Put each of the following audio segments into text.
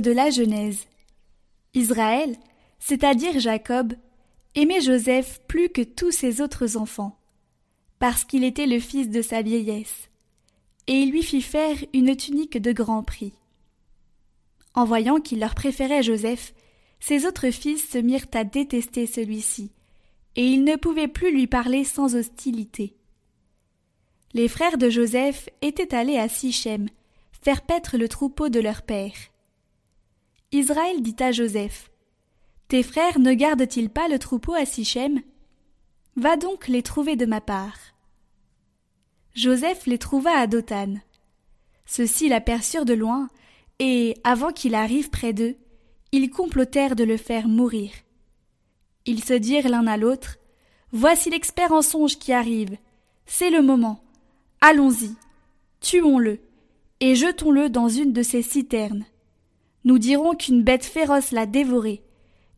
De la Genèse. Israël, c'est-à-dire Jacob, aimait Joseph plus que tous ses autres enfants, parce qu'il était le fils de sa vieillesse, et il lui fit faire une tunique de grand prix. En voyant qu'il leur préférait Joseph, ses autres fils se mirent à détester celui-ci, et ils ne pouvaient plus lui parler sans hostilité. Les frères de Joseph étaient allés à Sichem, faire paître le troupeau de leur père. Israël dit à Joseph Tes frères ne gardent-ils pas le troupeau à Sichem? Va donc les trouver de ma part. Joseph les trouva à Dothan. Ceux-ci l'aperçurent de loin, et, avant qu'il arrive près d'eux, ils complotèrent de le faire mourir. Ils se dirent l'un à l'autre Voici l'expert en songe qui arrive. C'est le moment. Allons-y. Tuons-le et jetons-le dans une de ces citernes. Nous dirons qu'une bête féroce l'a dévoré,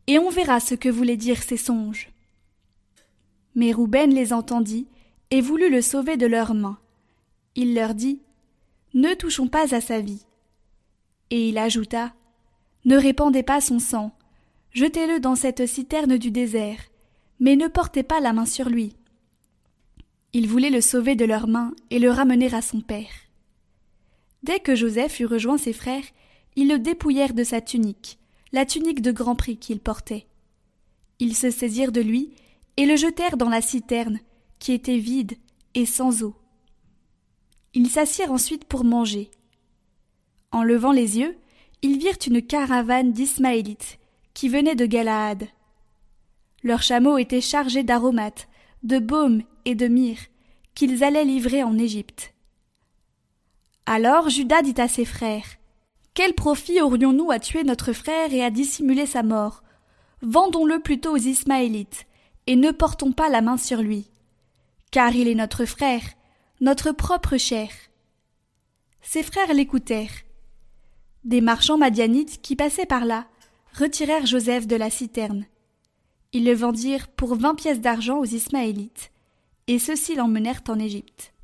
et on verra ce que voulaient dire ces songes. Mais Rouben les entendit et voulut le sauver de leurs mains. Il leur dit Ne touchons pas à sa vie. Et il ajouta Ne répandez pas son sang, jetez-le dans cette citerne du désert, mais ne portez pas la main sur lui. Il voulait le sauver de leurs mains et le ramener à son père. Dès que Joseph eut rejoint ses frères, ils le dépouillèrent de sa tunique, la tunique de grand prix qu'il portait. Ils se saisirent de lui et le jetèrent dans la citerne, qui était vide et sans eau. Ils s'assirent ensuite pour manger. En levant les yeux, ils virent une caravane d'Ismaélites qui venaient de Galaad. Leurs chameaux étaient chargés d'aromates, de baumes et de myrrhe qu'ils allaient livrer en Égypte. Alors Judas dit à ses frères Quel profit aurions-nous à tuer notre frère et à dissimuler sa mort? Vendons-le plutôt aux Ismaélites, et ne portons pas la main sur lui. Car il est notre frère, notre propre chair. Ses frères l'écoutèrent. Des marchands madianites qui passaient par là retirèrent Joseph de la citerne. Ils le vendirent pour vingt pièces d'argent aux Ismaélites, et ceux-ci l'emmenèrent en Égypte.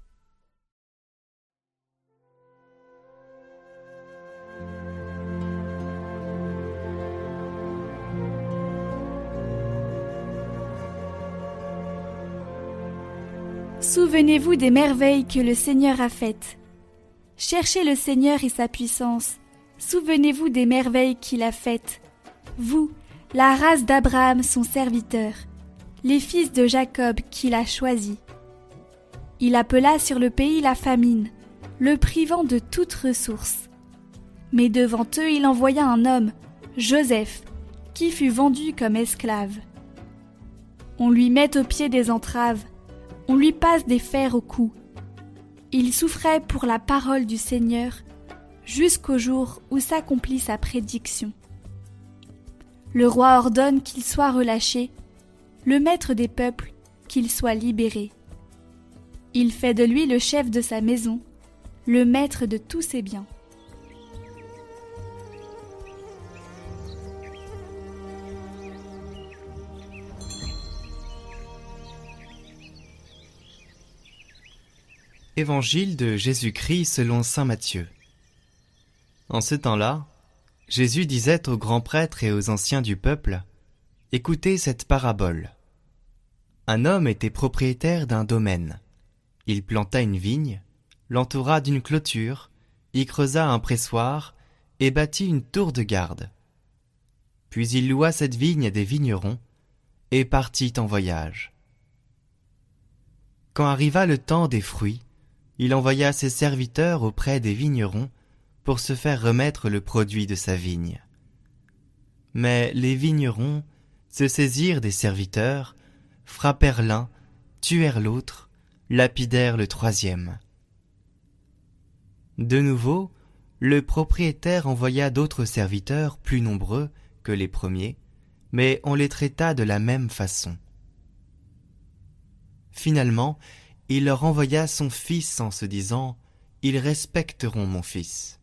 Souvenez-vous des merveilles que le Seigneur a faites. Cherchez le Seigneur et sa puissance. Souvenez-vous des merveilles qu'il a faites. Vous, la race d'Abraham son serviteur, les fils de Jacob qu'il a choisis. Il appela sur le pays la famine, le privant de toute ressource. Mais devant eux il envoya un homme, Joseph, qui fut vendu comme esclave. On lui met au pied des entraves, on lui passe des fers au cou. Il souffrait pour la parole du Seigneur jusqu'au jour où s'accomplit sa prédiction. Le roi ordonne qu'il soit relâché, le maître des peuples qu'il soit libéré. Il fait de lui le chef de sa maison, le maître de tous ses biens. Évangile de Jésus-Christ selon Saint Matthieu. En ce temps-là, Jésus disait aux grands prêtres et aux anciens du peuple, Écoutez cette parabole. Un homme était propriétaire d'un domaine. Il planta une vigne, l'entoura d'une clôture, y creusa un pressoir et bâtit une tour de garde. Puis il loua cette vigne à des vignerons et partit en voyage. Quand arriva le temps des fruits, il envoya ses serviteurs auprès des vignerons pour se faire remettre le produit de sa vigne. Mais les vignerons se saisirent des serviteurs, frappèrent l'un, tuèrent l'autre, lapidèrent le troisième. De nouveau, le propriétaire envoya d'autres serviteurs plus nombreux que les premiers, mais on les traita de la même façon. Finalement, il leur envoya son fils en se disant Ils respecteront mon fils.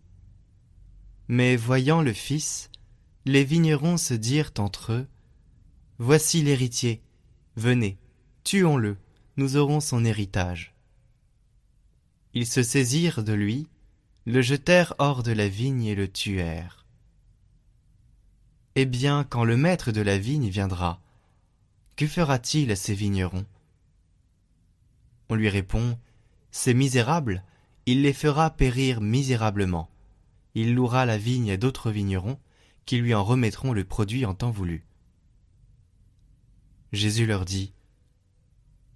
Mais voyant le fils, les vignerons se dirent entre eux Voici l'héritier, venez, tuons-le, nous aurons son héritage. Ils se saisirent de lui, le jetèrent hors de la vigne et le tuèrent. Eh bien, quand le maître de la vigne viendra, que fera-t-il à ces vignerons? On lui répond Ces misérables, il les fera périr misérablement. Il louera la vigne à d'autres vignerons qui lui en remettront le produit en temps voulu. Jésus leur dit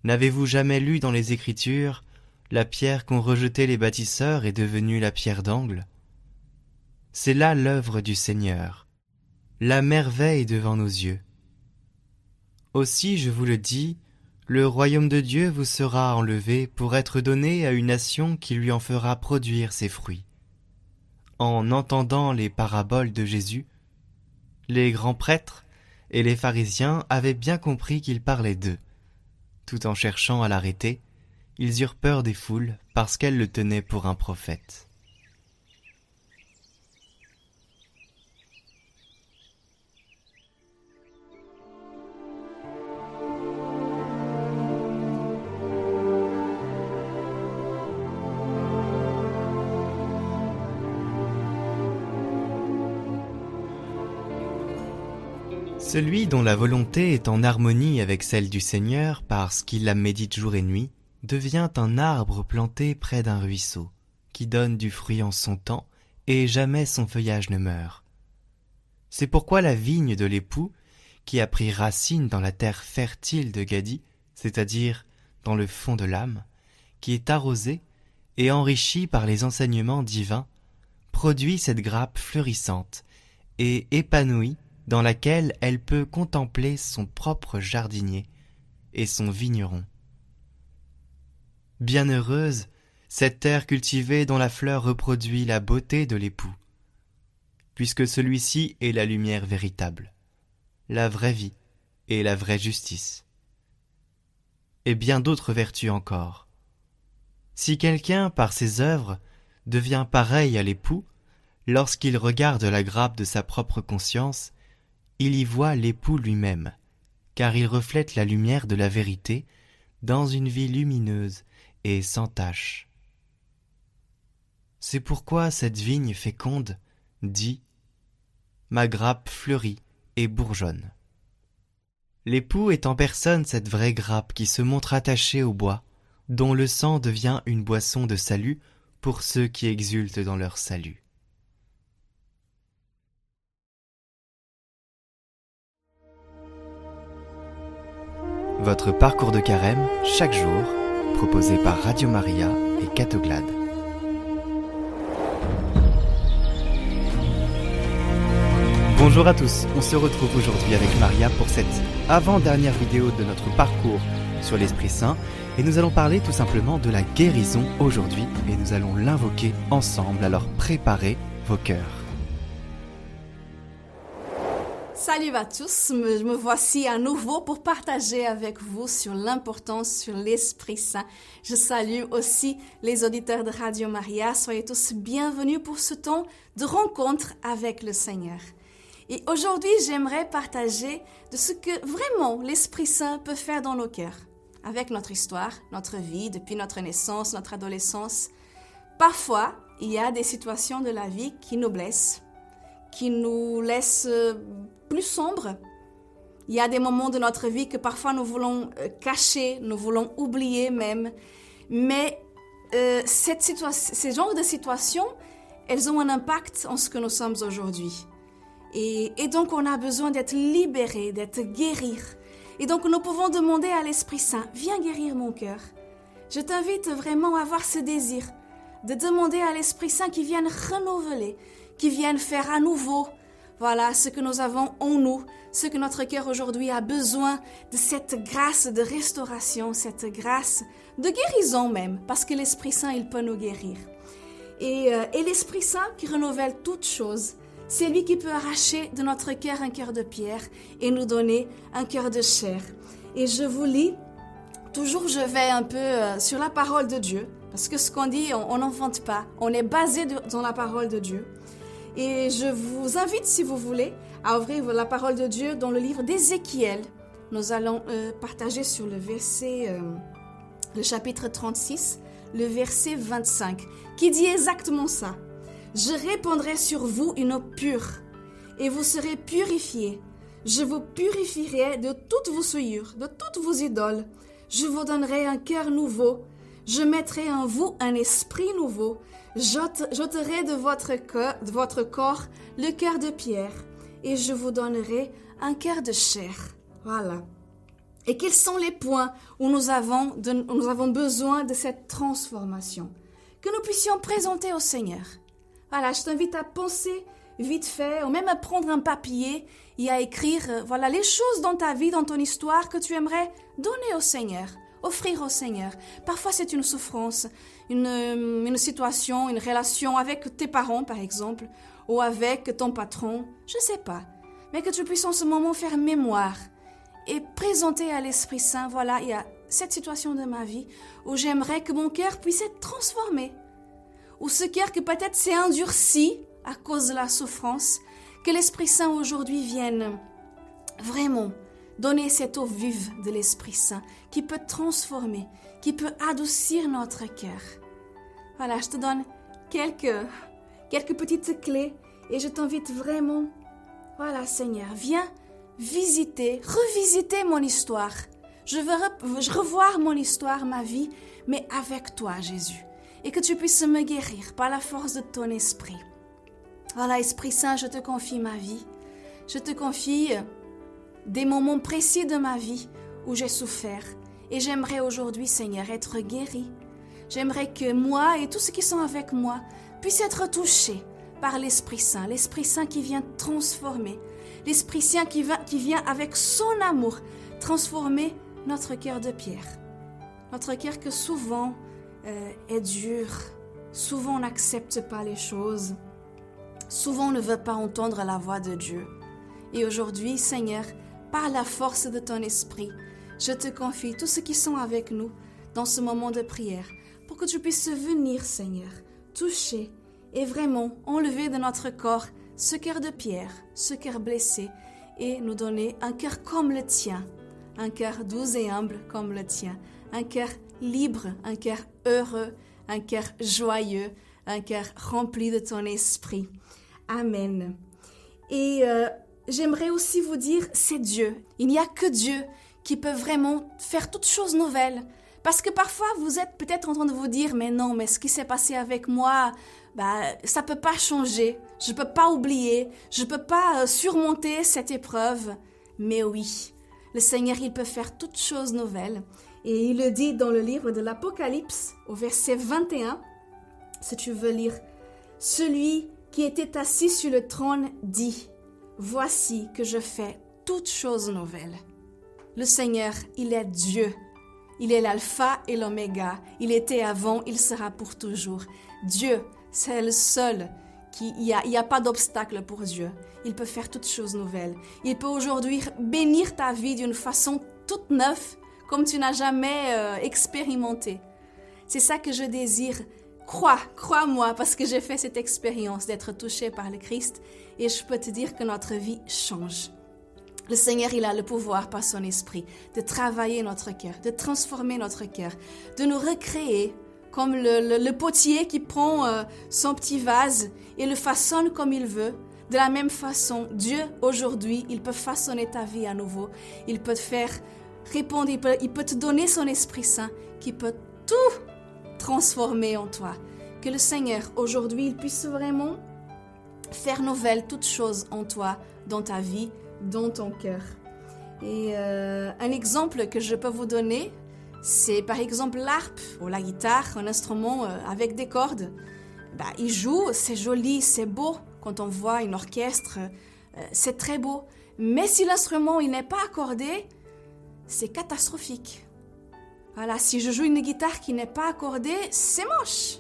N'avez-vous jamais lu dans les Écritures la pierre qu'ont rejetée les bâtisseurs est devenue la pierre d'angle? C'est là l'œuvre du Seigneur, la merveille devant nos yeux. Aussi, je vous le dis, le royaume de Dieu vous sera enlevé pour être donné à une nation qui lui en fera produire ses fruits. En entendant les paraboles de Jésus, les grands prêtres et les pharisiens avaient bien compris qu'il parlait d'eux. Tout en cherchant à l'arrêter, ils eurent peur des foules parce qu'elles le tenaient pour un prophète. Celui dont la volonté est en harmonie avec celle du Seigneur parce qu'il la médite jour et nuit, devient un arbre planté près d'un ruisseau, qui donne du fruit en son temps, et jamais son feuillage ne meurt. C'est pourquoi la vigne de l'époux, qui a pris racine dans la terre fertile de Gadi, c'est-à-dire dans le fond de l'âme, qui est arrosée et enrichie par les enseignements divins, produit cette grappe fleurissante et épanouie dans laquelle elle peut contempler son propre jardinier et son vigneron. Bienheureuse, cette terre cultivée dont la fleur reproduit la beauté de l'époux, puisque celui-ci est la lumière véritable, la vraie vie et la vraie justice. Et bien d'autres vertus encore. Si quelqu'un, par ses œuvres, devient pareil à l'époux, lorsqu'il regarde la grappe de sa propre conscience, il y voit l'époux lui-même, car il reflète la lumière de la vérité dans une vie lumineuse et sans tache. C'est pourquoi cette vigne féconde dit Ma grappe fleurit et bourgeonne. L'époux est en personne cette vraie grappe qui se montre attachée au bois, dont le sang devient une boisson de salut pour ceux qui exultent dans leur salut. Votre parcours de carême chaque jour, proposé par Radio Maria et Catoglade. Bonjour à tous, on se retrouve aujourd'hui avec Maria pour cette avant-dernière vidéo de notre parcours sur l'Esprit Saint et nous allons parler tout simplement de la guérison aujourd'hui et nous allons l'invoquer ensemble, alors préparez vos cœurs. Salut à tous, me, me voici à nouveau pour partager avec vous sur l'importance sur l'Esprit Saint. Je salue aussi les auditeurs de Radio Maria. Soyez tous bienvenus pour ce temps de rencontre avec le Seigneur. Et aujourd'hui, j'aimerais partager de ce que vraiment l'Esprit Saint peut faire dans nos cœurs, avec notre histoire, notre vie, depuis notre naissance, notre adolescence. Parfois, il y a des situations de la vie qui nous blessent, qui nous laissent plus sombre. Il y a des moments de notre vie que parfois nous voulons euh, cacher, nous voulons oublier même. Mais euh, cette ces genres de situations, elles ont un impact en ce que nous sommes aujourd'hui. Et, et, donc on a besoin d'être libéré, d'être guéri. Et donc nous pouvons demander à l'Esprit Saint, viens guérir mon cœur. Je t'invite vraiment à avoir ce désir de demander à l'Esprit Saint qui vienne renouveler, qui vienne faire à nouveau voilà ce que nous avons en nous, ce que notre cœur aujourd'hui a besoin de cette grâce de restauration, cette grâce de guérison même, parce que l'Esprit Saint, il peut nous guérir. Et, euh, et l'Esprit Saint qui renouvelle toutes choses, c'est lui qui peut arracher de notre cœur un cœur de pierre et nous donner un cœur de chair. Et je vous lis, toujours je vais un peu euh, sur la parole de Dieu, parce que ce qu'on dit, on n'invente pas, on est basé dans la parole de Dieu. Et je vous invite, si vous voulez, à ouvrir la parole de Dieu dans le livre d'Ézéchiel. Nous allons euh, partager sur le verset, euh, le chapitre 36, le verset 25, qui dit exactement ça. Je répandrai sur vous une eau pure, et vous serez purifiés. Je vous purifierai de toutes vos souillures, de toutes vos idoles. Je vous donnerai un cœur nouveau. Je mettrai en vous un esprit nouveau. J'ôterai de votre, de votre corps le cœur de pierre et je vous donnerai un cœur de chair. Voilà. Et quels sont les points où nous avons, nous avons besoin de cette transformation? Que nous puissions présenter au Seigneur. Voilà, je t'invite à penser vite fait, ou même à prendre un papier et à écrire, euh, voilà, les choses dans ta vie, dans ton histoire que tu aimerais donner au Seigneur, offrir au Seigneur. Parfois c'est une souffrance, une, euh, une situation, une relation avec tes parents par exemple, ou avec ton patron, je sais pas. Mais que tu puisses en ce moment faire mémoire et présenter à l'Esprit Saint, voilà, il y a cette situation de ma vie où j'aimerais que mon cœur puisse être transformé. Ou ce cœur que peut-être s'est endurci à cause de la souffrance, que l'Esprit Saint aujourd'hui vienne vraiment donner cette eau vive de l'Esprit Saint qui peut transformer, qui peut adoucir notre cœur. Voilà, je te donne quelques, quelques petites clés et je t'invite vraiment, voilà Seigneur, viens visiter, revisiter mon histoire. Je veux, revoir mon histoire, ma vie, mais avec toi, Jésus. Et que tu puisses me guérir par la force de ton esprit. Voilà, Esprit Saint, je te confie ma vie. Je te confie des moments précis de ma vie où j'ai souffert. Et j'aimerais aujourd'hui, Seigneur, être guéri. J'aimerais que moi et tous ceux qui sont avec moi puissent être touchés par l'Esprit Saint, l'Esprit Saint qui vient transformer, l'Esprit Saint qui, vient avec son amour transformer notre cœur de pierre. Notre cœur que souvent euh, est dur, souvent on n'accepte pas les choses, souvent on ne veut pas entendre la voix de Dieu. Et aujourd'hui, Seigneur, par la force de ton esprit, je te confie tous ceux qui sont avec nous dans ce moment de prière, pour que tu puisses venir, Seigneur, toucher et vraiment enlever de notre corps ce cœur de pierre, ce cœur blessé, et nous donner un cœur comme le tien, un cœur doux et humble comme le tien, un cœur libre, un cœur heureux, un cœur joyeux, un cœur rempli de ton esprit. Amen. Et euh, j'aimerais aussi vous dire, c'est Dieu. Il n'y a que Dieu qui peut vraiment faire toutes choses nouvelles. Parce que parfois, vous êtes peut-être en train de vous dire, mais non, mais ce qui s'est passé avec moi, bah, ça peut pas changer. Je peux pas oublier. Je peux pas euh, surmonter cette épreuve. Mais oui, le Seigneur, il peut faire toutes choses nouvelles. Et il le dit dans le livre de l'Apocalypse, au verset 21, si tu veux lire, Celui qui était assis sur le trône dit, Voici que je fais toutes choses nouvelles. Le Seigneur, il est Dieu. Il est l'alpha et l'oméga. Il était avant, il sera pour toujours. Dieu, c'est le seul qui, il n'y a, pas d'obstacle pour Dieu. Il peut faire toutes choses nouvelles. Il peut aujourd'hui bénir ta vie d'une façon toute neuve, comme tu n'as jamais euh, expérimenté. C'est ça que je désire. Crois, crois-moi, parce que j'ai fait cette expérience d'être touché par le Christ et je peux te dire que notre vie change. Le Seigneur, il a le pouvoir par son esprit de travailler notre cœur, de transformer notre cœur, de nous recréer comme le, potier qui prend euh, son petit vase et le façonne comme il veut. De la même façon, Dieu, aujourd'hui, il peut façonner ta vie à nouveau. Il peut te faire répondre, il peut, il peut te donner son Esprit Saint qui peut tout transformer en toi. Que le Seigneur, aujourd'hui, il puisse vraiment faire nouvelle toutes choses en toi, dans ta vie, dans ton cœur. Et euh, un exemple que je peux vous donner, c'est par exemple l'harpe ou la guitare, un instrument euh, avec des cordes. Bah, il joue, c'est joli, c'est beau. Quand on voit une orchestre, euh, c'est très beau. Mais si l'instrument il n'est pas accordé, c'est catastrophique. Voilà, si je joue une guitare qui n'est pas accordée, c'est moche.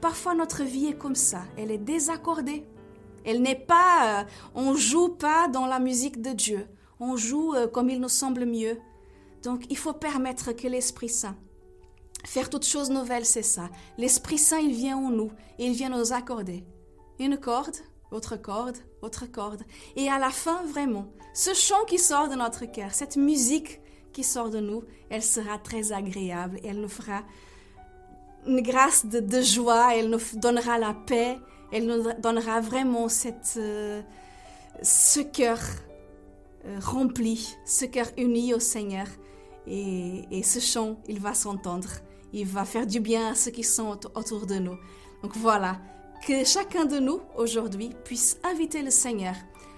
Parfois notre vie est comme ça, elle est désaccordée. Elle n'est pas, euh, on joue pas dans la musique de Dieu. On joue euh, comme il nous semble mieux. Donc il faut permettre que l'Esprit Saint, faire toutes choses nouvelles, c'est ça. L'Esprit Saint, il vient en nous et il vient nous accorder une corde, autre corde, autre corde. Et à la fin, vraiment, ce chant qui sort de notre cœur, cette musique qui sort de nous, elle sera très agréable. Elle nous fera une grâce de, joie, elle nous donnera la paix, elle nous donnera vraiment cette, euh, ce cœur euh, rempli, ce cœur uni au Seigneur. Et, et ce chant, il va s'entendre. Il va faire du bien à ceux qui sont autour de nous. Donc voilà, que chacun de nous aujourd'hui puisse inviter le Seigneur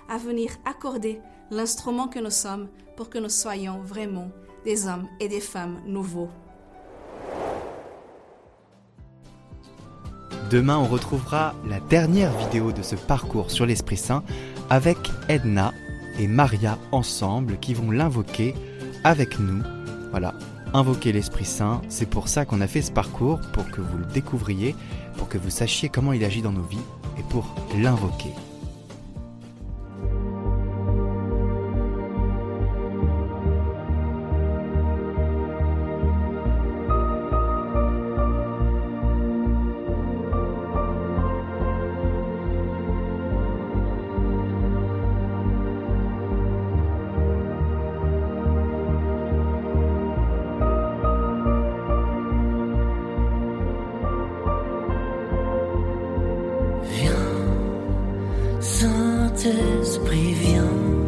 à venir accorder l'instrument que nous sommes que nous soyons vraiment des hommes et des femmes nouveaux. Demain, on retrouvera la dernière vidéo de ce parcours sur l'Esprit Saint avec Edna et Maria ensemble qui vont l'invoquer avec nous. Voilà, invoquer l'Esprit Saint, c'est pour ça qu'on a fait ce parcours, pour que vous le découvriez, pour que vous sachiez comment il agit dans nos vies et pour l'invoquer. Saint-Esprit, viens,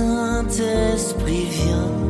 Saint-Esprit, viens,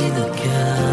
see the girl.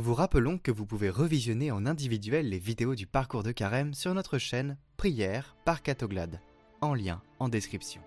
Nous vous rappelons que vous pouvez revisionner en individuel les vidéos du parcours de carême sur notre chaîne Prière par Catoglade, en lien en description.